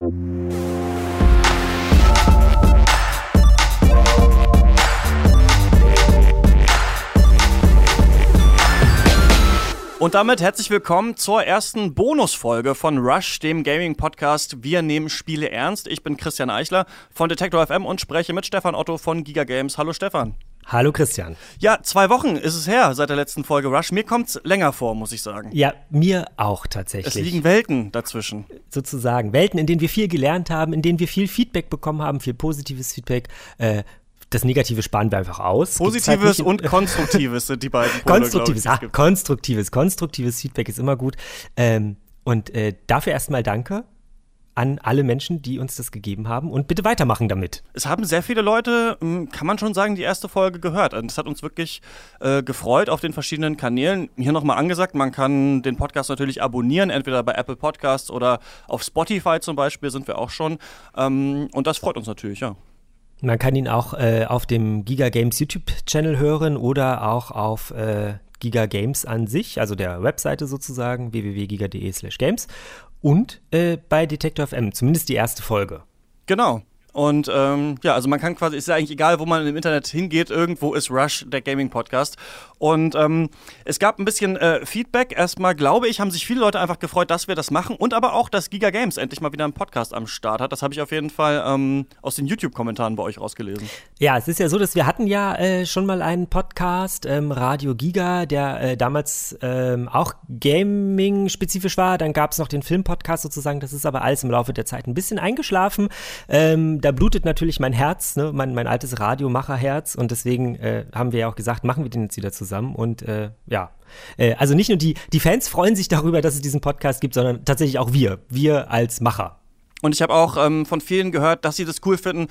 Und damit herzlich willkommen zur ersten Bonusfolge von Rush, dem Gaming-Podcast Wir nehmen Spiele ernst. Ich bin Christian Eichler von Detektor FM und spreche mit Stefan Otto von Giga Games. Hallo Stefan. Hallo Christian. Ja, zwei Wochen ist es her seit der letzten Folge Rush. Mir kommt es länger vor, muss ich sagen. Ja, mir auch tatsächlich. Es liegen Welten dazwischen. Sozusagen. Welten, in denen wir viel gelernt haben, in denen wir viel Feedback bekommen haben, viel positives Feedback. Äh, das Negative sparen wir einfach aus. Positives halt und Konstruktives sind die beiden Pole, Konstruktives, ich, ah, konstruktives, konstruktives Feedback ist immer gut. Ähm, und äh, dafür erstmal danke an alle Menschen, die uns das gegeben haben und bitte weitermachen damit. Es haben sehr viele Leute, hm, kann man schon sagen, die erste Folge gehört. Und das hat uns wirklich äh, gefreut auf den verschiedenen Kanälen. Hier nochmal angesagt, man kann den Podcast natürlich abonnieren, entweder bei Apple Podcasts oder auf Spotify zum Beispiel sind wir auch schon. Ähm, und das freut uns natürlich, ja. Man kann ihn auch äh, auf dem Giga Games YouTube-Channel hören oder auch auf äh, Giga Games an sich, also der Webseite sozusagen, www.giga.de slash games und äh, bei Detector FM, zumindest die erste Folge. Genau. Und ähm, ja, also man kann quasi, ist ja eigentlich egal, wo man im Internet hingeht, irgendwo ist Rush, der Gaming-Podcast. Und ähm, es gab ein bisschen äh, Feedback. Erstmal, glaube ich, haben sich viele Leute einfach gefreut, dass wir das machen und aber auch, dass Giga Games endlich mal wieder einen Podcast am Start hat. Das habe ich auf jeden Fall ähm, aus den YouTube-Kommentaren bei euch rausgelesen. Ja, es ist ja so, dass wir hatten ja äh, schon mal einen Podcast, ähm, Radio Giga, der äh, damals ähm, auch Gaming-spezifisch war. Dann gab es noch den Film-Podcast sozusagen. Das ist aber alles im Laufe der Zeit ein bisschen eingeschlafen. Ähm, blutet natürlich mein Herz, ne? mein, mein altes Radiomacherherz. Und deswegen äh, haben wir ja auch gesagt, machen wir den jetzt wieder zusammen zusammen und äh, ja. Äh, also nicht nur die, die Fans freuen sich darüber, dass es diesen Podcast gibt, sondern tatsächlich auch wir, wir als Macher. Und ich habe auch ähm, von vielen gehört, dass sie das cool finden,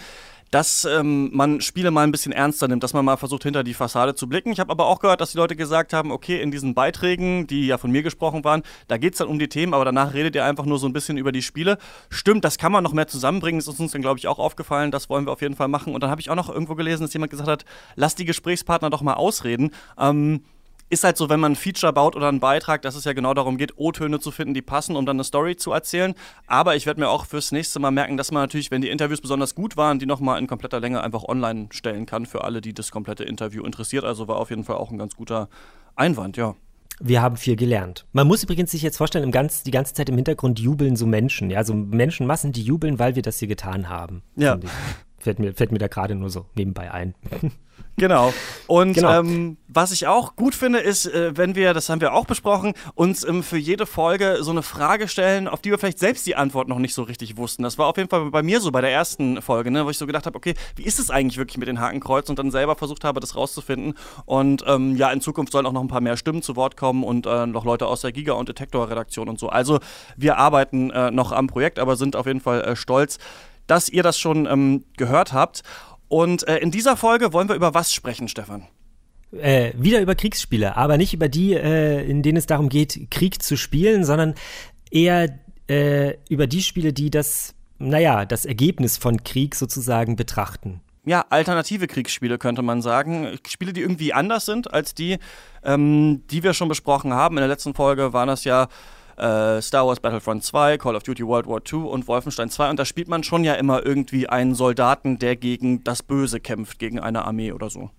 dass ähm, man Spiele mal ein bisschen ernster nimmt, dass man mal versucht, hinter die Fassade zu blicken. Ich habe aber auch gehört, dass die Leute gesagt haben, okay, in diesen Beiträgen, die ja von mir gesprochen waren, da geht es dann um die Themen, aber danach redet ihr einfach nur so ein bisschen über die Spiele. Stimmt, das kann man noch mehr zusammenbringen. Das ist uns dann, glaube ich, auch aufgefallen. Das wollen wir auf jeden Fall machen. Und dann habe ich auch noch irgendwo gelesen, dass jemand gesagt hat, lass die Gesprächspartner doch mal ausreden. Ähm, ist halt so, wenn man ein Feature baut oder einen Beitrag, dass es ja genau darum geht, O-Töne zu finden, die passen, um dann eine Story zu erzählen. Aber ich werde mir auch fürs nächste Mal merken, dass man natürlich, wenn die Interviews besonders gut waren, die nochmal in kompletter Länge einfach online stellen kann für alle, die das komplette Interview interessiert. Also war auf jeden Fall auch ein ganz guter Einwand, ja. Wir haben viel gelernt. Man muss übrigens sich jetzt vorstellen, im ganz, die ganze Zeit im Hintergrund jubeln so Menschen, ja, so Menschenmassen, die jubeln, weil wir das hier getan haben. Ja. Fällt mir, fällt mir da gerade nur so nebenbei ein. Genau. Und genau. Ähm, was ich auch gut finde, ist, äh, wenn wir, das haben wir auch besprochen, uns ähm, für jede Folge so eine Frage stellen, auf die wir vielleicht selbst die Antwort noch nicht so richtig wussten. Das war auf jeden Fall bei mir so bei der ersten Folge, ne, wo ich so gedacht habe, okay, wie ist es eigentlich wirklich mit den Hakenkreuzen und dann selber versucht habe, das rauszufinden. Und ähm, ja, in Zukunft sollen auch noch ein paar mehr Stimmen zu Wort kommen und äh, noch Leute aus der Giga- und Detektor-Redaktion und so. Also wir arbeiten äh, noch am Projekt, aber sind auf jeden Fall äh, stolz, dass ihr das schon ähm, gehört habt. Und äh, in dieser Folge wollen wir über was sprechen, Stefan? Äh, wieder über Kriegsspiele, aber nicht über die, äh, in denen es darum geht, Krieg zu spielen, sondern eher äh, über die Spiele, die das, naja, das Ergebnis von Krieg sozusagen betrachten. Ja, alternative Kriegsspiele könnte man sagen. Spiele, die irgendwie anders sind als die, ähm, die wir schon besprochen haben. In der letzten Folge waren das ja äh, Star Wars Battlefront 2, Call of Duty World War II und Wolfenstein 2. Und da spielt man schon ja immer irgendwie einen Soldaten, der gegen das Böse kämpft, gegen eine Armee oder so.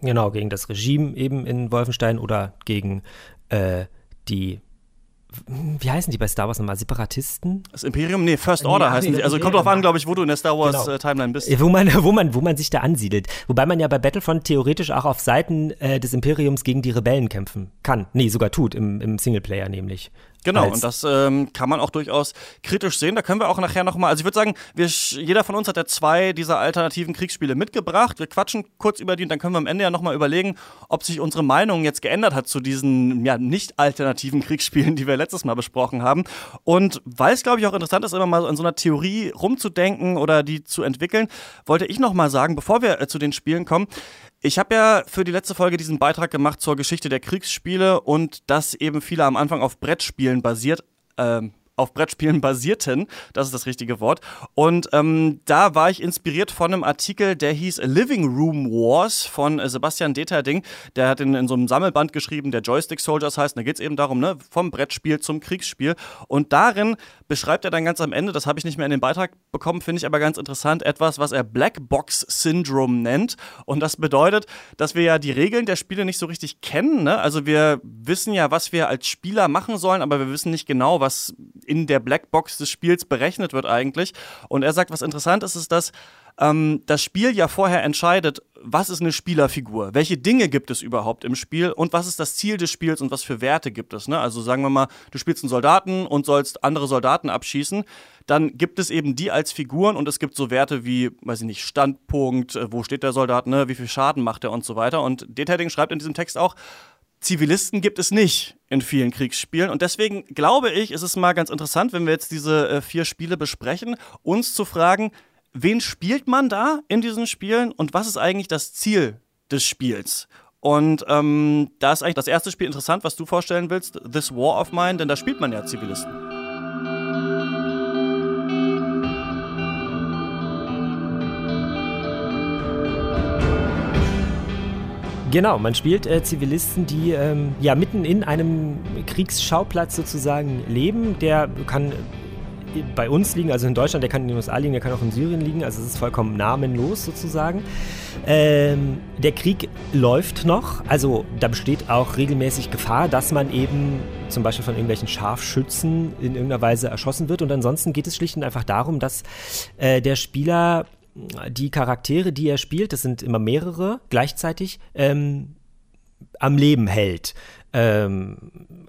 Genau, gegen das Regime eben in Wolfenstein oder gegen äh, die wie heißen die bei Star Wars nochmal? Separatisten? Das Imperium? Nee, First Order nee, heißen nee, die. Also kommt drauf an, glaube ich, wo du in der Star Wars genau. äh, Timeline bist. Wo man, wo, man, wo man sich da ansiedelt. Wobei man ja bei Battlefront theoretisch auch auf Seiten äh, des Imperiums gegen die Rebellen kämpfen kann. Nee, sogar tut, im, im Singleplayer nämlich. Genau, und das ähm, kann man auch durchaus kritisch sehen. Da können wir auch nachher nochmal, also ich würde sagen, wir, jeder von uns hat ja zwei dieser alternativen Kriegsspiele mitgebracht. Wir quatschen kurz über die und dann können wir am Ende ja nochmal überlegen, ob sich unsere Meinung jetzt geändert hat zu diesen ja, nicht alternativen Kriegsspielen, die wir letztes Mal besprochen haben. Und weil es, glaube ich, auch interessant ist, immer mal so an so einer Theorie rumzudenken oder die zu entwickeln, wollte ich nochmal sagen, bevor wir äh, zu den Spielen kommen, ich habe ja für die letzte Folge diesen Beitrag gemacht zur Geschichte der Kriegsspiele und dass eben viele am Anfang auf Brettspielen basiert. Ähm, auf Brettspielen basierten. Das ist das richtige Wort. Und ähm, da war ich inspiriert von einem Artikel, der hieß Living Room Wars von Sebastian Deterding. Der hat in, in so einem Sammelband geschrieben, der Joystick Soldiers heißt. Da geht es eben darum, ne, vom Brettspiel zum Kriegsspiel. Und darin beschreibt er dann ganz am Ende, das habe ich nicht mehr in den Beitrag bekommen, finde ich aber ganz interessant, etwas, was er Black Box Syndrome nennt. Und das bedeutet, dass wir ja die Regeln der Spiele nicht so richtig kennen. Ne? Also wir wissen ja, was wir als Spieler machen sollen, aber wir wissen nicht genau, was in der Blackbox des Spiels berechnet wird eigentlich. Und er sagt, was interessant ist, ist, dass ähm, das Spiel ja vorher entscheidet, was ist eine Spielerfigur, welche Dinge gibt es überhaupt im Spiel und was ist das Ziel des Spiels und was für Werte gibt es. Ne? Also sagen wir mal, du spielst einen Soldaten und sollst andere Soldaten abschießen, dann gibt es eben die als Figuren und es gibt so Werte wie, weiß ich nicht, Standpunkt, äh, wo steht der Soldat, ne? wie viel Schaden macht er und so weiter. Und Detailing schreibt in diesem Text auch, Zivilisten gibt es nicht in vielen Kriegsspielen. Und deswegen glaube ich, ist es mal ganz interessant, wenn wir jetzt diese äh, vier Spiele besprechen, uns zu fragen, wen spielt man da in diesen Spielen und was ist eigentlich das Ziel des Spiels? Und ähm, da ist eigentlich das erste Spiel interessant, was du vorstellen willst, This War of Mine, denn da spielt man ja Zivilisten. Genau, man spielt äh, Zivilisten, die ähm, ja mitten in einem Kriegsschauplatz sozusagen leben. Der kann äh, bei uns liegen, also in Deutschland, der kann in den USA liegen, der kann auch in Syrien liegen, also es ist vollkommen namenlos sozusagen. Ähm, der Krieg läuft noch, also da besteht auch regelmäßig Gefahr, dass man eben zum Beispiel von irgendwelchen Scharfschützen in irgendeiner Weise erschossen wird und ansonsten geht es schlicht und einfach darum, dass äh, der Spieler die Charaktere, die er spielt, das sind immer mehrere gleichzeitig, ähm, am Leben hält. Ähm,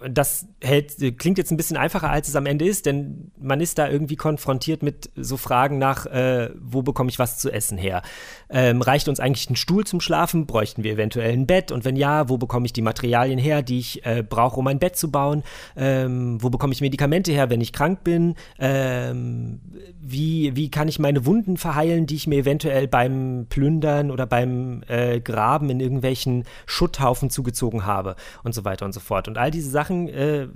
das hält, klingt jetzt ein bisschen einfacher, als es am Ende ist, denn man ist da irgendwie konfrontiert mit so Fragen nach, äh, wo bekomme ich was zu essen her? Ähm, reicht uns eigentlich ein Stuhl zum Schlafen? Bräuchten wir eventuell ein Bett? Und wenn ja, wo bekomme ich die Materialien her, die ich äh, brauche, um ein Bett zu bauen? Ähm, wo bekomme ich Medikamente her, wenn ich krank bin? Ähm, wie, wie kann ich meine Wunden verheilen, die ich mir eventuell beim Plündern oder beim äh, Graben in irgendwelchen Schutthaufen zugezogen habe? Und so weiter weiter und so fort. Und all diese Sachen, äh,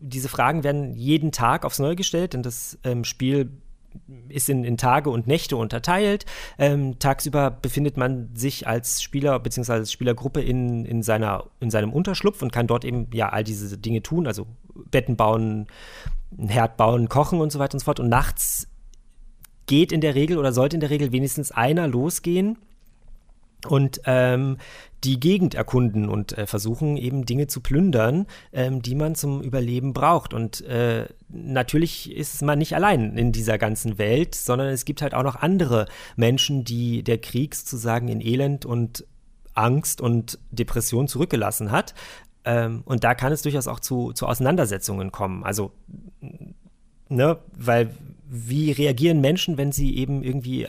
diese Fragen werden jeden Tag aufs Neue gestellt, denn das ähm, Spiel ist in, in, Tage und Nächte unterteilt. Ähm, tagsüber befindet man sich als Spieler bzw. als Spielergruppe in, in, seiner, in seinem Unterschlupf und kann dort eben ja all diese Dinge tun, also Betten bauen, Herd bauen, kochen und so weiter und so fort. Und nachts geht in der Regel oder sollte in der Regel wenigstens einer losgehen und ähm, die Gegend erkunden und äh, versuchen eben Dinge zu plündern, ähm, die man zum Überleben braucht. Und äh, natürlich ist man nicht allein in dieser ganzen Welt, sondern es gibt halt auch noch andere Menschen, die der Krieg sozusagen in Elend und Angst und Depression zurückgelassen hat. Ähm, und da kann es durchaus auch zu, zu Auseinandersetzungen kommen. Also, ne, weil wie reagieren Menschen, wenn sie eben irgendwie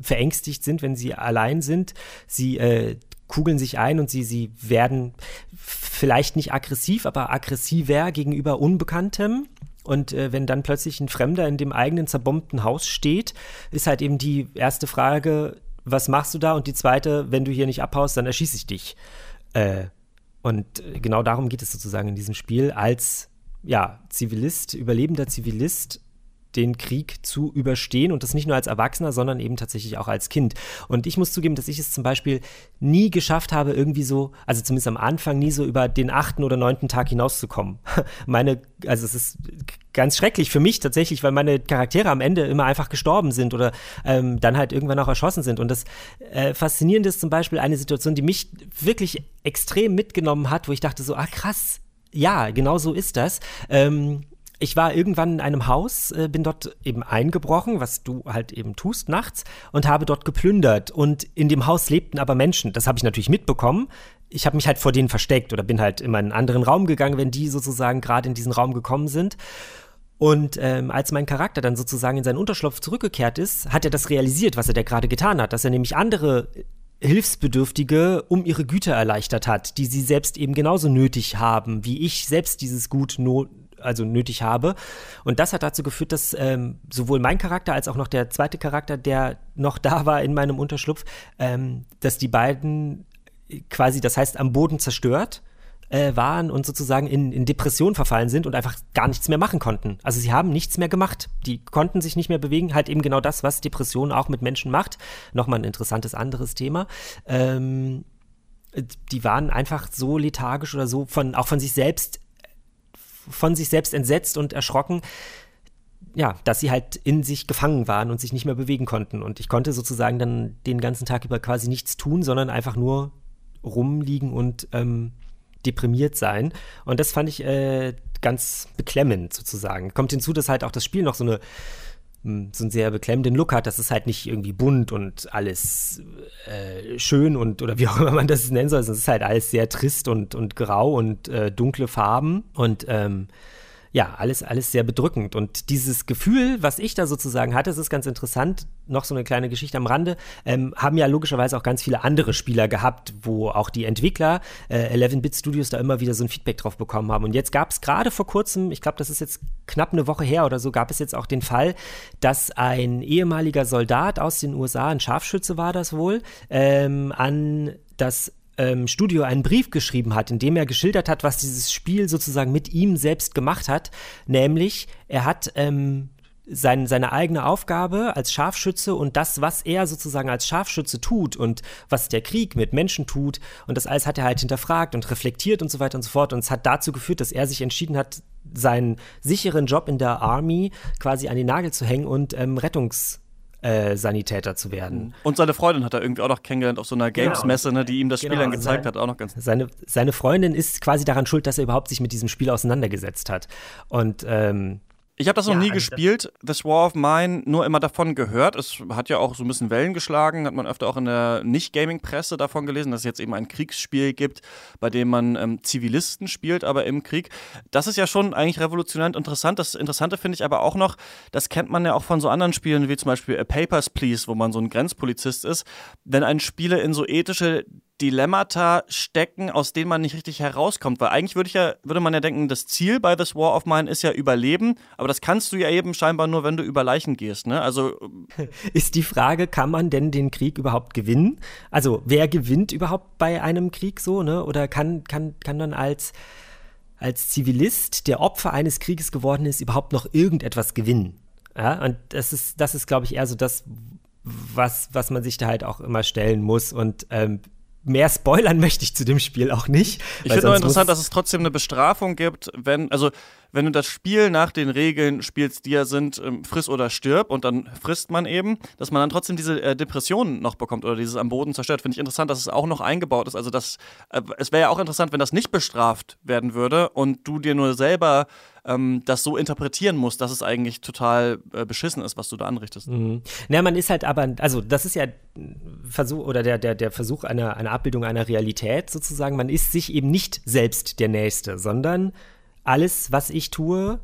verängstigt sind, wenn sie allein sind. Sie äh, kugeln sich ein und sie, sie werden vielleicht nicht aggressiv, aber aggressiver gegenüber Unbekanntem. Und äh, wenn dann plötzlich ein Fremder in dem eigenen zerbombten Haus steht, ist halt eben die erste Frage, was machst du da? Und die zweite, wenn du hier nicht abhaust, dann erschieße ich dich. Äh, und genau darum geht es sozusagen in diesem Spiel, als ja, Zivilist, überlebender Zivilist den Krieg zu überstehen und das nicht nur als Erwachsener, sondern eben tatsächlich auch als Kind. Und ich muss zugeben, dass ich es zum Beispiel nie geschafft habe, irgendwie so, also zumindest am Anfang nie so über den achten oder neunten Tag hinauszukommen. Meine, also es ist ganz schrecklich für mich tatsächlich, weil meine Charaktere am Ende immer einfach gestorben sind oder ähm, dann halt irgendwann auch erschossen sind. Und das äh, Faszinierende ist zum Beispiel eine Situation, die mich wirklich extrem mitgenommen hat, wo ich dachte so, ah krass, ja, genau so ist das. Ähm, ich war irgendwann in einem Haus, äh, bin dort eben eingebrochen, was du halt eben tust nachts, und habe dort geplündert. Und in dem Haus lebten aber Menschen. Das habe ich natürlich mitbekommen. Ich habe mich halt vor denen versteckt oder bin halt in einen anderen Raum gegangen, wenn die sozusagen gerade in diesen Raum gekommen sind. Und ähm, als mein Charakter dann sozusagen in seinen Unterschlupf zurückgekehrt ist, hat er das realisiert, was er da gerade getan hat, dass er nämlich andere Hilfsbedürftige um ihre Güter erleichtert hat, die sie selbst eben genauso nötig haben, wie ich selbst dieses Gut no also nötig habe. Und das hat dazu geführt, dass ähm, sowohl mein Charakter als auch noch der zweite Charakter, der noch da war in meinem Unterschlupf, ähm, dass die beiden quasi, das heißt, am Boden zerstört äh, waren und sozusagen in, in Depression verfallen sind und einfach gar nichts mehr machen konnten. Also sie haben nichts mehr gemacht. Die konnten sich nicht mehr bewegen. Halt eben genau das, was Depression auch mit Menschen macht. Nochmal ein interessantes anderes Thema. Ähm, die waren einfach so lethargisch oder so von, auch von sich selbst, von sich selbst entsetzt und erschrocken, ja, dass sie halt in sich gefangen waren und sich nicht mehr bewegen konnten. Und ich konnte sozusagen dann den ganzen Tag über quasi nichts tun, sondern einfach nur rumliegen und ähm, deprimiert sein. Und das fand ich äh, ganz beklemmend sozusagen. Kommt hinzu, dass halt auch das Spiel noch so eine so einen sehr beklemmenden Look hat. Das ist halt nicht irgendwie bunt und alles äh, schön und oder wie auch immer man das nennen soll. Es ist halt alles sehr trist und, und grau und äh, dunkle Farben. Und ähm, ja, alles, alles sehr bedrückend. Und dieses Gefühl, was ich da sozusagen hatte, das ist ganz interessant, noch so eine kleine Geschichte am Rande, ähm, haben ja logischerweise auch ganz viele andere Spieler gehabt, wo auch die Entwickler, äh, 11-Bit Studios, da immer wieder so ein Feedback drauf bekommen haben. Und jetzt gab es gerade vor kurzem, ich glaube, das ist jetzt knapp eine Woche her oder so, gab es jetzt auch den Fall, dass ein ehemaliger Soldat aus den USA, ein Scharfschütze war das wohl, ähm, an das ähm, Studio einen Brief geschrieben hat, in dem er geschildert hat, was dieses Spiel sozusagen mit ihm selbst gemacht hat. Nämlich, er hat ähm, sein, seine eigene Aufgabe als Scharfschütze und das, was er sozusagen als Scharfschütze tut und was der Krieg mit Menschen tut und das alles hat er halt hinterfragt und reflektiert und so weiter und so fort und es hat dazu geführt, dass er sich entschieden hat, seinen sicheren Job in der Army quasi an den Nagel zu hängen und ähm, Rettungs äh, Sanitäter zu werden. Mhm. Und seine Freundin hat er irgendwie auch noch kennengelernt auf so einer genau. Games-Messe, ne, die ihm das Spiel genau, dann gezeigt seine, hat, auch noch ganz. Seine, seine Freundin ist quasi daran schuld, dass er überhaupt sich mit diesem Spiel auseinandergesetzt hat. Und ähm, ich habe das noch ja, nie also gespielt, This War of Mine, nur immer davon gehört. Es hat ja auch so ein bisschen Wellen geschlagen, hat man öfter auch in der Nicht-Gaming-Presse davon gelesen, dass es jetzt eben ein Kriegsspiel gibt, bei dem man ähm, Zivilisten spielt, aber im Krieg. Das ist ja schon eigentlich revolutionär interessant. Das Interessante finde ich aber auch noch, das kennt man ja auch von so anderen Spielen, wie zum Beispiel A Papers, Please, wo man so ein Grenzpolizist ist. Wenn ein Spieler in so ethische Dilemmata stecken, aus denen man nicht richtig herauskommt. Weil eigentlich würde ich ja, würde man ja denken, das Ziel bei This War of Mine ist ja Überleben, aber das kannst du ja eben scheinbar nur, wenn du über Leichen gehst, ne? Also ist die Frage, kann man denn den Krieg überhaupt gewinnen? Also wer gewinnt überhaupt bei einem Krieg so, ne? Oder kann, kann, kann dann als als Zivilist, der Opfer eines Krieges geworden ist, überhaupt noch irgendetwas gewinnen? Ja, und das ist, das ist, glaube ich, eher so das, was, was man sich da halt auch immer stellen muss. Und ähm, mehr spoilern möchte ich zu dem Spiel auch nicht. Ich finde nur interessant, dass es trotzdem eine Bestrafung gibt, wenn, also wenn du das Spiel nach den Regeln spielst, die ja sind, ähm, friss oder stirb und dann frisst man eben, dass man dann trotzdem diese äh, Depressionen noch bekommt oder dieses am Boden zerstört. Finde ich interessant, dass es auch noch eingebaut ist. Also das, äh, es wäre ja auch interessant, wenn das nicht bestraft werden würde und du dir nur selber ähm, das so interpretieren musst, dass es eigentlich total äh, beschissen ist, was du da anrichtest. Mhm. Na, man ist halt aber, also das ist ja Versuch oder der, der, der Versuch einer, einer Abbildung einer Realität sozusagen. Man ist sich eben nicht selbst der Nächste, sondern alles, was ich tue,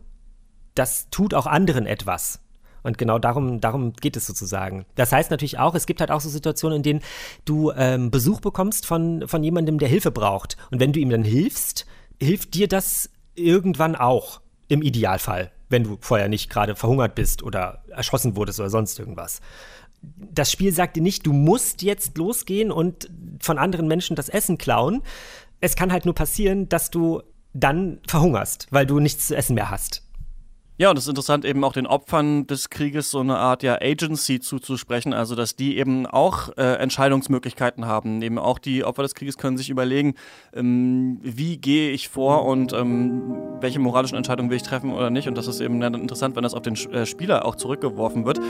das tut auch anderen etwas. Und genau darum, darum geht es sozusagen. Das heißt natürlich auch, es gibt halt auch so Situationen, in denen du ähm, Besuch bekommst von, von jemandem, der Hilfe braucht. Und wenn du ihm dann hilfst, hilft dir das irgendwann auch. Im Idealfall, wenn du vorher nicht gerade verhungert bist oder erschossen wurdest oder sonst irgendwas. Das Spiel sagt dir nicht, du musst jetzt losgehen und von anderen Menschen das Essen klauen. Es kann halt nur passieren, dass du dann verhungerst, weil du nichts zu essen mehr hast. Ja, und es ist interessant, eben auch den Opfern des Krieges so eine Art ja Agency zuzusprechen, also dass die eben auch äh, Entscheidungsmöglichkeiten haben. Eben auch die Opfer des Krieges können sich überlegen, ähm, wie gehe ich vor und ähm, welche moralischen Entscheidungen will ich treffen oder nicht. Und das ist eben interessant, wenn das auf den äh, Spieler auch zurückgeworfen wird.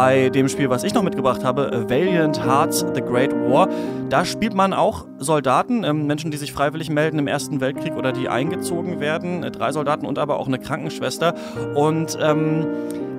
Bei dem Spiel, was ich noch mitgebracht habe, Valiant Hearts The Great War, da spielt man auch Soldaten, ähm, Menschen, die sich freiwillig melden im Ersten Weltkrieg oder die eingezogen werden, äh, drei Soldaten und aber auch eine Krankenschwester. Und ähm,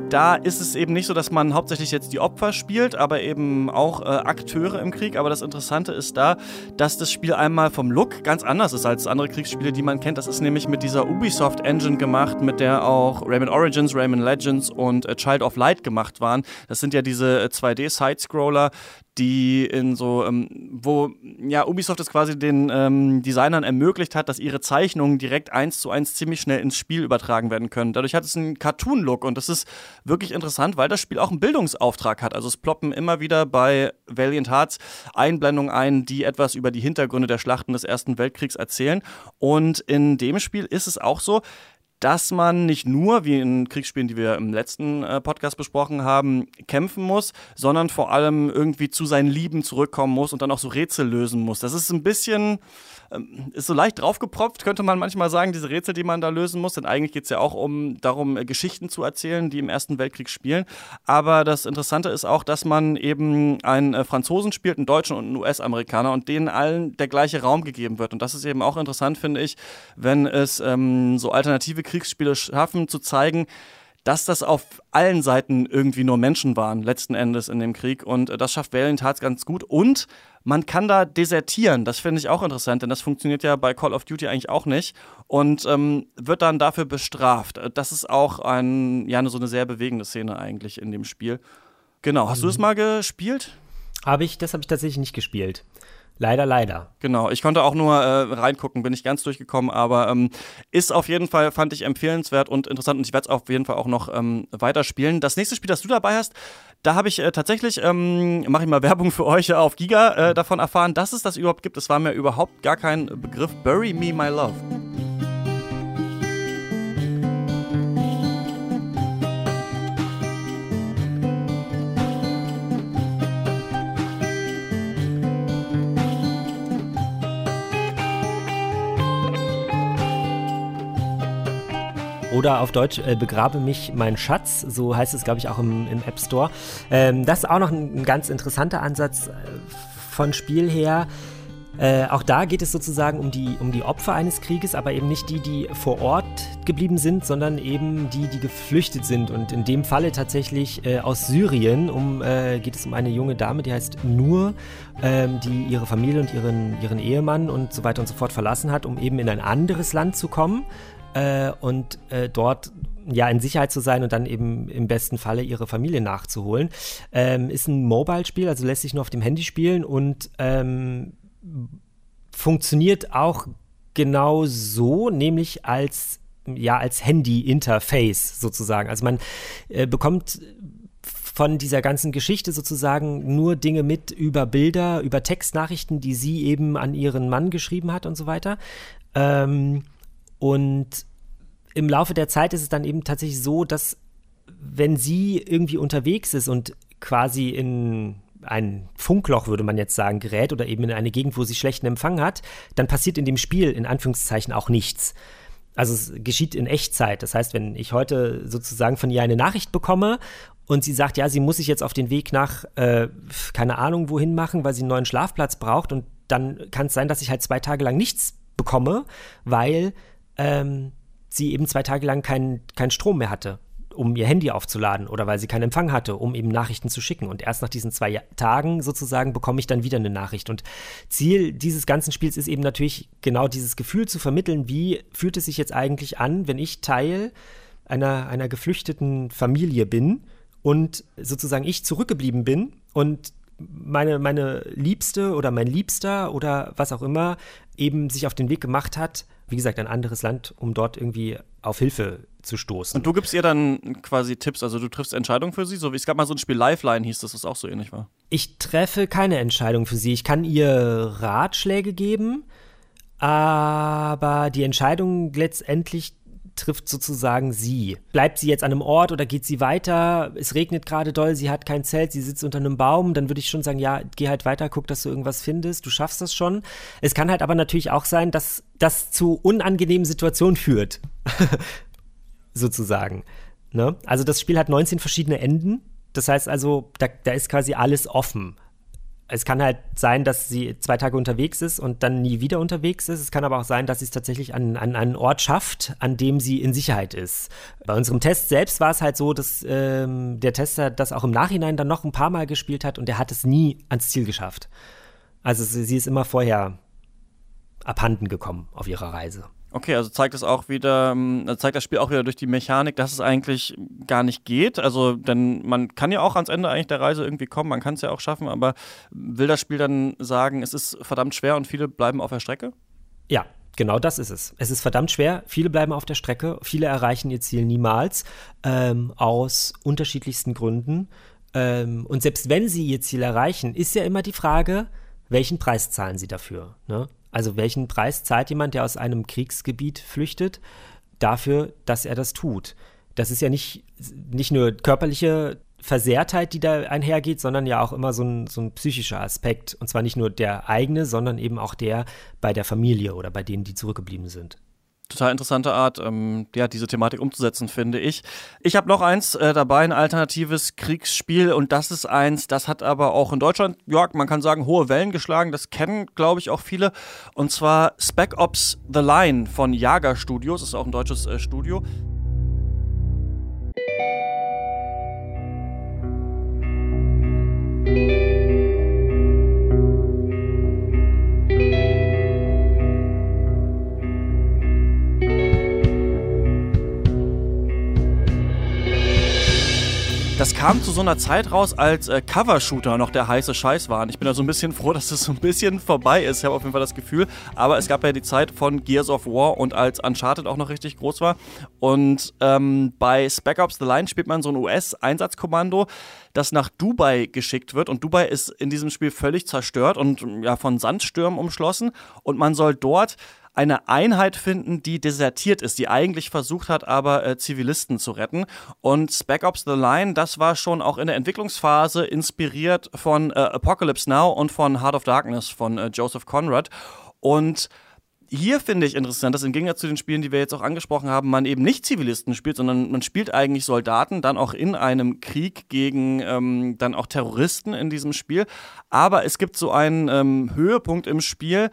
da ist es eben nicht so, dass man hauptsächlich jetzt die Opfer spielt, aber eben auch äh, Akteure im Krieg. Aber das Interessante ist da, dass das Spiel einmal vom Look ganz anders ist als andere Kriegsspiele, die man kennt. Das ist nämlich mit dieser Ubisoft Engine gemacht, mit der auch Rayman Origins, Rayman Legends und äh, Child of Light gemacht waren. Das sind ja diese 2D-Sidescroller, äh, die in so, ähm, wo ja Ubisoft es quasi den ähm, Designern ermöglicht hat, dass ihre Zeichnungen direkt eins zu eins ziemlich schnell ins Spiel übertragen werden können. Dadurch hat es einen Cartoon-Look und das ist wirklich interessant, weil das Spiel auch einen Bildungsauftrag hat. Also es ploppen immer wieder bei Valiant Hearts Einblendungen ein, die etwas über die Hintergründe der Schlachten des Ersten Weltkriegs erzählen. Und in dem Spiel ist es auch so, dass man nicht nur, wie in Kriegsspielen, die wir im letzten äh, Podcast besprochen haben, kämpfen muss, sondern vor allem irgendwie zu seinen Lieben zurückkommen muss und dann auch so Rätsel lösen muss. Das ist ein bisschen ist so leicht draufgepropft, könnte man manchmal sagen, diese Rätsel, die man da lösen muss. Denn eigentlich geht es ja auch um darum, äh, Geschichten zu erzählen, die im Ersten Weltkrieg spielen. Aber das Interessante ist auch, dass man eben einen äh, Franzosen spielt, einen Deutschen und einen US-Amerikaner und denen allen der gleiche Raum gegeben wird. Und das ist eben auch interessant, finde ich, wenn es ähm, so alternative Kriegsspiele schaffen, zu zeigen, dass das auf allen Seiten irgendwie nur Menschen waren, letzten Endes in dem Krieg. Und äh, das schafft Hearts ganz gut. Und man kann da desertieren. Das finde ich auch interessant, denn das funktioniert ja bei Call of Duty eigentlich auch nicht und ähm, wird dann dafür bestraft. Das ist auch ein, ja, so eine sehr bewegende Szene eigentlich in dem Spiel. Genau. Hast mhm. du das mal gespielt? Habe ich, das habe ich tatsächlich nicht gespielt. Leider, leider. Genau, ich konnte auch nur äh, reingucken, bin nicht ganz durchgekommen, aber ähm, ist auf jeden Fall, fand ich empfehlenswert und interessant und ich werde es auf jeden Fall auch noch ähm, weiterspielen. Das nächste Spiel, das du dabei hast, da habe ich äh, tatsächlich, ähm, mache ich mal Werbung für euch auf Giga, äh, davon erfahren, dass es das überhaupt gibt. Es war mir überhaupt gar kein Begriff. Bury Me My Love. Oder auf Deutsch äh, Begrabe mich mein Schatz, so heißt es, glaube ich, auch im, im App Store. Ähm, das ist auch noch ein, ein ganz interessanter Ansatz äh, von Spiel her. Äh, auch da geht es sozusagen um die, um die Opfer eines Krieges, aber eben nicht die, die vor Ort geblieben sind, sondern eben die, die geflüchtet sind. Und in dem Falle tatsächlich äh, aus Syrien um, äh, geht es um eine junge Dame, die heißt Nur, ähm, die ihre Familie und ihren, ihren Ehemann und so weiter und so fort verlassen hat, um eben in ein anderes Land zu kommen äh, und äh, dort ja in Sicherheit zu sein und dann eben im besten Falle ihre Familie nachzuholen. Ähm, ist ein Mobile-Spiel, also lässt sich nur auf dem Handy spielen und ähm, funktioniert auch genau so, nämlich als ja als Handy-Interface sozusagen. Also man äh, bekommt von dieser ganzen Geschichte sozusagen nur Dinge mit über Bilder, über Textnachrichten, die sie eben an ihren Mann geschrieben hat und so weiter. Ähm, und im Laufe der Zeit ist es dann eben tatsächlich so, dass wenn sie irgendwie unterwegs ist und quasi in ein Funkloch, würde man jetzt sagen, gerät oder eben in eine Gegend, wo sie schlechten Empfang hat, dann passiert in dem Spiel in Anführungszeichen auch nichts. Also es geschieht in Echtzeit. Das heißt, wenn ich heute sozusagen von ihr eine Nachricht bekomme und sie sagt, ja, sie muss sich jetzt auf den Weg nach, äh, keine Ahnung, wohin machen, weil sie einen neuen Schlafplatz braucht und dann kann es sein, dass ich halt zwei Tage lang nichts bekomme, weil ähm, sie eben zwei Tage lang keinen kein Strom mehr hatte, um ihr Handy aufzuladen oder weil sie keinen Empfang hatte, um eben Nachrichten zu schicken. Und erst nach diesen zwei Tagen sozusagen bekomme ich dann wieder eine Nachricht. Und Ziel dieses ganzen Spiels ist eben natürlich genau dieses Gefühl zu vermitteln, wie fühlt es sich jetzt eigentlich an, wenn ich Teil einer, einer geflüchteten Familie bin und sozusagen ich zurückgeblieben bin und meine, meine Liebste oder mein Liebster oder was auch immer eben sich auf den Weg gemacht hat, wie gesagt, ein anderes Land, um dort irgendwie auf Hilfe zu stoßen. Und du gibst ihr dann quasi Tipps, also du triffst Entscheidungen für sie, so wie es gab mal so ein Spiel Lifeline hieß, dass das auch so ähnlich war. Ich treffe keine Entscheidung für sie. Ich kann ihr Ratschläge geben, aber die Entscheidung letztendlich trifft sozusagen sie. Bleibt sie jetzt an einem Ort oder geht sie weiter? Es regnet gerade doll, sie hat kein Zelt, sie sitzt unter einem Baum, dann würde ich schon sagen, ja, geh halt weiter, guck, dass du irgendwas findest, du schaffst das schon. Es kann halt aber natürlich auch sein, dass das zu unangenehmen Situationen führt. sozusagen. Ne? Also das Spiel hat 19 verschiedene Enden. Das heißt also, da, da ist quasi alles offen es kann halt sein, dass sie zwei Tage unterwegs ist und dann nie wieder unterwegs ist. Es kann aber auch sein, dass sie es tatsächlich an, an einen Ort schafft, an dem sie in Sicherheit ist. Bei unserem Test selbst war es halt so, dass ähm, der Tester das auch im Nachhinein dann noch ein paar Mal gespielt hat und er hat es nie ans Ziel geschafft. Also sie ist immer vorher abhanden gekommen auf ihrer Reise. Okay, also zeigt es auch wieder, ähm, zeigt das Spiel auch wieder durch die Mechanik, dass es eigentlich gar nicht geht. Also, denn man kann ja auch ans Ende eigentlich der Reise irgendwie kommen, man kann es ja auch schaffen, aber will das Spiel dann sagen, es ist verdammt schwer und viele bleiben auf der Strecke? Ja, Genau das ist es. Es ist verdammt schwer. Viele bleiben auf der Strecke. Viele erreichen ihr Ziel niemals. Ähm, aus unterschiedlichsten Gründen. Ähm, und selbst wenn sie ihr Ziel erreichen, ist ja immer die Frage, welchen Preis zahlen sie dafür? Ne? Also welchen Preis zahlt jemand, der aus einem Kriegsgebiet flüchtet, dafür, dass er das tut? Das ist ja nicht, nicht nur körperliche Versehrtheit, die da einhergeht, sondern ja auch immer so ein, so ein psychischer Aspekt. Und zwar nicht nur der eigene, sondern eben auch der bei der Familie oder bei denen, die zurückgeblieben sind total interessante Art, ähm, ja, diese Thematik umzusetzen, finde ich. Ich habe noch eins äh, dabei, ein alternatives Kriegsspiel und das ist eins, das hat aber auch in Deutschland, ja, man kann sagen, hohe Wellen geschlagen. Das kennen, glaube ich, auch viele. Und zwar Spec Ops The Line von Jager Studios, ist auch ein deutsches äh, Studio. Das kam zu so einer Zeit raus, als äh, Cover-Shooter noch der heiße Scheiß waren. Ich bin da so ein bisschen froh, dass das so ein bisschen vorbei ist. Ich habe auf jeden Fall das Gefühl. Aber es gab ja die Zeit von Gears of War und als Uncharted auch noch richtig groß war. Und ähm, bei Spec Ops The Line spielt man so ein US-Einsatzkommando, das nach Dubai geschickt wird. Und Dubai ist in diesem Spiel völlig zerstört und ja von Sandstürmen umschlossen. Und man soll dort eine Einheit finden, die desertiert ist, die eigentlich versucht hat, aber äh, Zivilisten zu retten. Und Spec Ops The Line, das war schon auch in der Entwicklungsphase inspiriert von äh, Apocalypse Now und von Heart of Darkness von äh, Joseph Conrad. Und hier finde ich interessant, dass im Gegensatz zu den Spielen, die wir jetzt auch angesprochen haben, man eben nicht Zivilisten spielt, sondern man spielt eigentlich Soldaten, dann auch in einem Krieg gegen ähm, dann auch Terroristen in diesem Spiel. Aber es gibt so einen ähm, Höhepunkt im Spiel,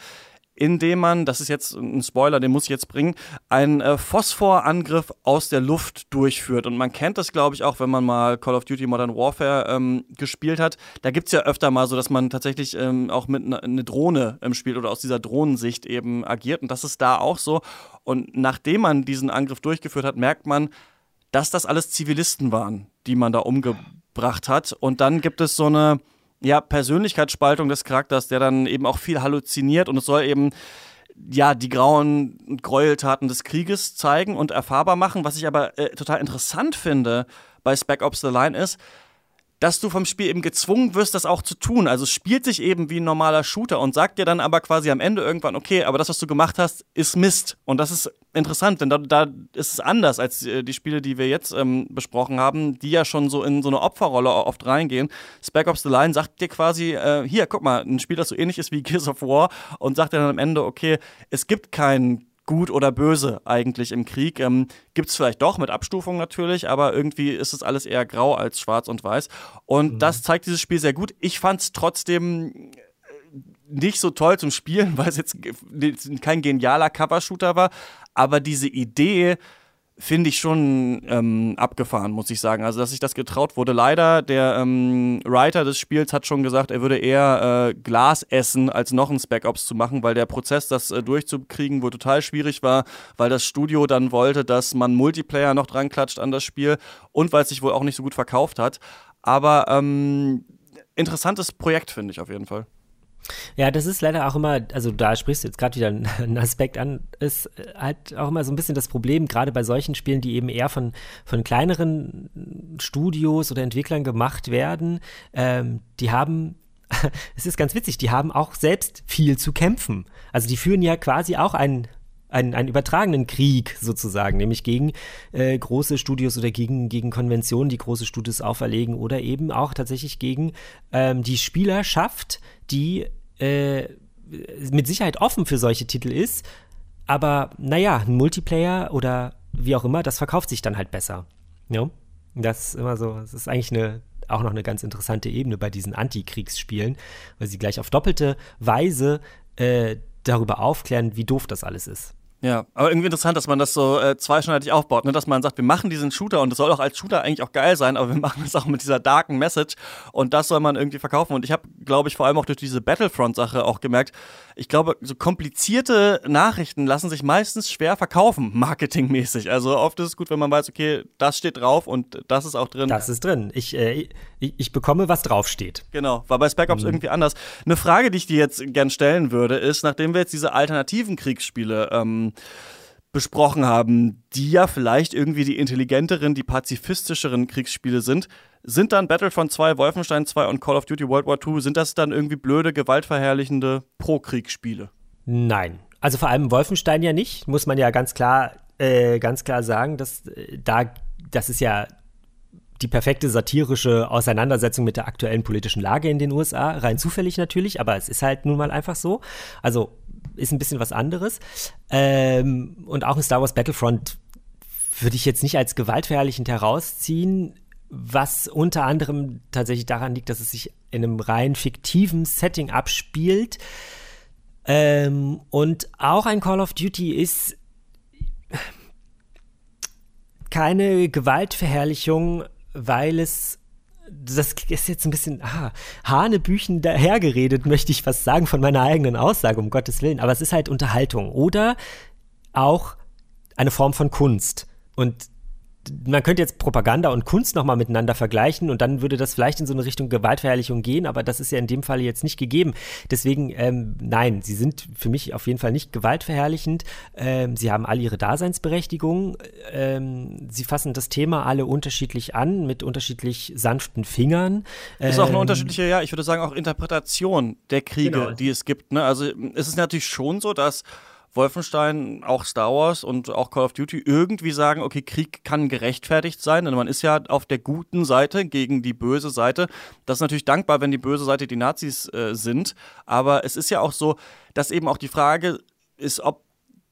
indem man, das ist jetzt ein Spoiler, den muss ich jetzt bringen, einen äh, Phosphorangriff aus der Luft durchführt. Und man kennt das, glaube ich, auch, wenn man mal Call of Duty Modern Warfare ähm, gespielt hat. Da gibt es ja öfter mal so, dass man tatsächlich ähm, auch mit einer ne Drohne ähm, spielt oder aus dieser Drohnensicht eben agiert. Und das ist da auch so. Und nachdem man diesen Angriff durchgeführt hat, merkt man, dass das alles Zivilisten waren, die man da umgebracht hat. Und dann gibt es so eine ja, Persönlichkeitsspaltung des Charakters, der dann eben auch viel halluziniert und es soll eben ja, die grauen Gräueltaten des Krieges zeigen und erfahrbar machen. Was ich aber äh, total interessant finde bei Spec Ops The Line ist, dass du vom Spiel eben gezwungen wirst, das auch zu tun. Also es spielt sich eben wie ein normaler Shooter und sagt dir dann aber quasi am Ende irgendwann, okay, aber das, was du gemacht hast, ist Mist. Und das ist interessant, denn da, da ist es anders als äh, die Spiele, die wir jetzt ähm, besprochen haben, die ja schon so in so eine Opferrolle oft reingehen. Spec Ops The Line sagt dir quasi, äh, hier, guck mal, ein Spiel, das so ähnlich ist wie Gears of War und sagt dir dann am Ende, okay, es gibt keinen gut oder böse eigentlich im Krieg. Ähm, Gibt es vielleicht doch mit Abstufung natürlich, aber irgendwie ist es alles eher grau als schwarz und weiß. Und mhm. das zeigt dieses Spiel sehr gut. Ich fand es trotzdem äh, nicht so toll zum Spielen, weil es jetzt kein genialer Cover-Shooter war, aber diese Idee, finde ich schon ähm, abgefahren, muss ich sagen. Also, dass sich das getraut wurde. Leider, der ähm, Writer des Spiels hat schon gesagt, er würde eher äh, Glas essen, als noch ein Spec Ops zu machen, weil der Prozess, das äh, durchzukriegen, wohl total schwierig war, weil das Studio dann wollte, dass man Multiplayer noch dran klatscht an das Spiel und weil es sich wohl auch nicht so gut verkauft hat. Aber ähm, interessantes Projekt, finde ich auf jeden Fall. Ja, das ist leider auch immer, also da sprichst du jetzt gerade wieder einen Aspekt an, ist halt auch immer so ein bisschen das Problem, gerade bei solchen Spielen, die eben eher von, von kleineren Studios oder Entwicklern gemacht werden, ähm, die haben es ist ganz witzig, die haben auch selbst viel zu kämpfen. Also die führen ja quasi auch einen, einen, einen übertragenen Krieg sozusagen, nämlich gegen äh, große Studios oder gegen, gegen Konventionen, die große Studios auferlegen oder eben auch tatsächlich gegen ähm, die Spielerschaft, die äh, mit Sicherheit offen für solche Titel ist. Aber naja, ein Multiplayer oder wie auch immer, das verkauft sich dann halt besser. Ja? Das ist immer so, das ist eigentlich eine, auch noch eine ganz interessante Ebene bei diesen Antikriegsspielen, weil sie gleich auf doppelte Weise äh, darüber aufklären, wie doof das alles ist. Ja, aber irgendwie interessant, dass man das so äh, zweischneidig aufbaut, ne? dass man sagt, wir machen diesen Shooter und es soll auch als Shooter eigentlich auch geil sein, aber wir machen es auch mit dieser darken Message und das soll man irgendwie verkaufen. Und ich habe, glaube ich, vor allem auch durch diese Battlefront-Sache auch gemerkt, ich glaube, so komplizierte Nachrichten lassen sich meistens schwer verkaufen, marketingmäßig. Also oft ist es gut, wenn man weiß, okay, das steht drauf und das ist auch drin. Das ist drin. Ich, äh, ich, ich, bekomme, was draufsteht. Genau, war bei Spec Ops mhm. irgendwie anders. Eine Frage, die ich dir jetzt gern stellen würde, ist, nachdem wir jetzt diese alternativen Kriegsspiele ähm, besprochen haben, die ja vielleicht irgendwie die intelligenteren, die pazifistischeren Kriegsspiele sind, sind dann Battlefront 2, Wolfenstein 2 und Call of Duty World War II, sind das dann irgendwie blöde, gewaltverherrlichende Pro-Kriegsspiele? Nein. Also vor allem Wolfenstein ja nicht, muss man ja ganz klar, äh, ganz klar sagen, dass äh, da, das ist ja die perfekte satirische Auseinandersetzung mit der aktuellen politischen Lage in den USA, rein zufällig natürlich, aber es ist halt nun mal einfach so. Also ist ein bisschen was anderes. Ähm, und auch in Star Wars Battlefront würde ich jetzt nicht als gewaltverherrlichend herausziehen, was unter anderem tatsächlich daran liegt, dass es sich in einem rein fiktiven Setting abspielt. Ähm, und auch ein Call of Duty ist keine Gewaltverherrlichung, weil es das ist jetzt ein bisschen ah, Hanebüchen dahergeredet, möchte ich fast sagen, von meiner eigenen Aussage, um Gottes Willen. Aber es ist halt Unterhaltung oder auch eine Form von Kunst. Und man könnte jetzt Propaganda und Kunst nochmal miteinander vergleichen und dann würde das vielleicht in so eine Richtung Gewaltverherrlichung gehen, aber das ist ja in dem Fall jetzt nicht gegeben. Deswegen, ähm, nein, sie sind für mich auf jeden Fall nicht gewaltverherrlichend. Ähm, sie haben alle ihre Daseinsberechtigung. Ähm, sie fassen das Thema alle unterschiedlich an, mit unterschiedlich sanften Fingern. ist auch eine ähm, unterschiedliche, ja, ich würde sagen, auch Interpretation der Kriege, genau. die es gibt. Ne? Also es ist natürlich schon so, dass Wolfenstein, auch Star Wars und auch Call of Duty irgendwie sagen, okay, Krieg kann gerechtfertigt sein, denn man ist ja auf der guten Seite gegen die böse Seite. Das ist natürlich dankbar, wenn die böse Seite die Nazis äh, sind, aber es ist ja auch so, dass eben auch die Frage ist, ob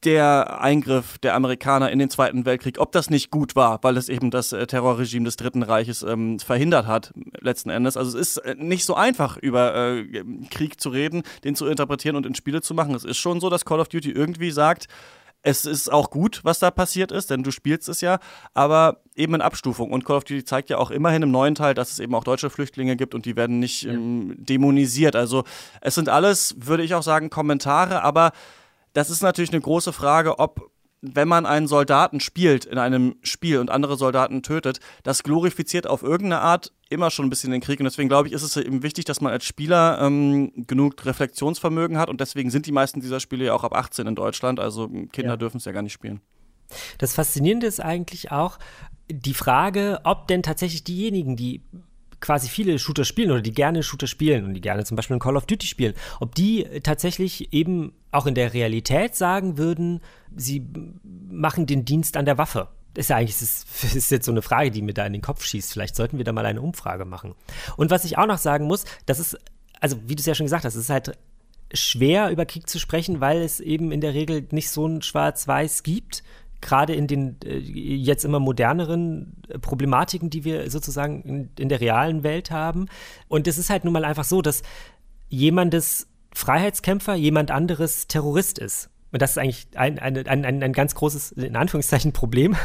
der Eingriff der Amerikaner in den Zweiten Weltkrieg, ob das nicht gut war, weil es eben das äh, Terrorregime des Dritten Reiches ähm, verhindert hat, letzten Endes. Also es ist äh, nicht so einfach, über äh, Krieg zu reden, den zu interpretieren und in Spiele zu machen. Es ist schon so, dass Call of Duty irgendwie sagt, es ist auch gut, was da passiert ist, denn du spielst es ja, aber eben in Abstufung. Und Call of Duty zeigt ja auch immerhin im neuen Teil, dass es eben auch deutsche Flüchtlinge gibt und die werden nicht ja. ähm, dämonisiert. Also es sind alles, würde ich auch sagen, Kommentare, aber das ist natürlich eine große Frage, ob wenn man einen Soldaten spielt in einem Spiel und andere Soldaten tötet, das glorifiziert auf irgendeine Art immer schon ein bisschen den Krieg. Und deswegen glaube ich, ist es eben wichtig, dass man als Spieler ähm, genug Reflexionsvermögen hat. Und deswegen sind die meisten dieser Spiele ja auch ab 18 in Deutschland. Also Kinder ja. dürfen es ja gar nicht spielen. Das Faszinierende ist eigentlich auch die Frage, ob denn tatsächlich diejenigen, die quasi viele Shooter spielen oder die gerne Shooter spielen und die gerne zum Beispiel in Call of Duty spielen, ob die tatsächlich eben auch in der Realität sagen würden, sie machen den Dienst an der Waffe. Das ist ja eigentlich, das ist jetzt so eine Frage, die mir da in den Kopf schießt. Vielleicht sollten wir da mal eine Umfrage machen. Und was ich auch noch sagen muss, das ist, also wie du es ja schon gesagt hast, es ist halt schwer über Krieg zu sprechen, weil es eben in der Regel nicht so ein Schwarz-Weiß gibt gerade in den äh, jetzt immer moderneren äh, Problematiken, die wir sozusagen in, in, der realen Welt haben. Und es ist halt nun mal einfach so, dass jemandes Freiheitskämpfer jemand anderes Terrorist ist. Und das ist eigentlich ein, ein, ein, ein ganz großes, in Anführungszeichen, Problem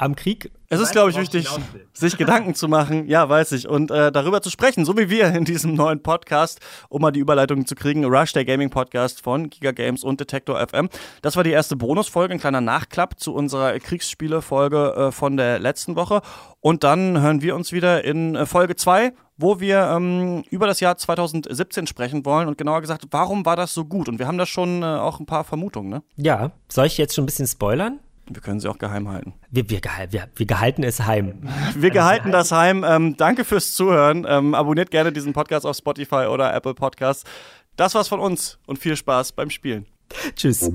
am Krieg. Es ist, glaube ich, wichtig, sich Gedanken zu machen, ja, weiß ich, und äh, darüber zu sprechen, so wie wir in diesem neuen Podcast, um mal die Überleitung zu kriegen, Rush, der Gaming-Podcast von Giga Games und Detector FM. Das war die erste Bonusfolge, ein kleiner Nachklapp zu unserer Kriegsspiele-Folge äh, von der letzten Woche. Und dann hören wir uns wieder in äh, Folge 2 wo wir ähm, über das Jahr 2017 sprechen wollen und genauer gesagt, warum war das so gut? Und wir haben da schon äh, auch ein paar Vermutungen, ne? Ja, soll ich jetzt schon ein bisschen spoilern? Wir können sie auch geheim halten. Wir, wir, wir, wir gehalten es heim. Wir gehalten das heim. Ähm, danke fürs Zuhören. Ähm, abonniert gerne diesen Podcast auf Spotify oder Apple Podcasts. Das war's von uns und viel Spaß beim Spielen. Tschüss.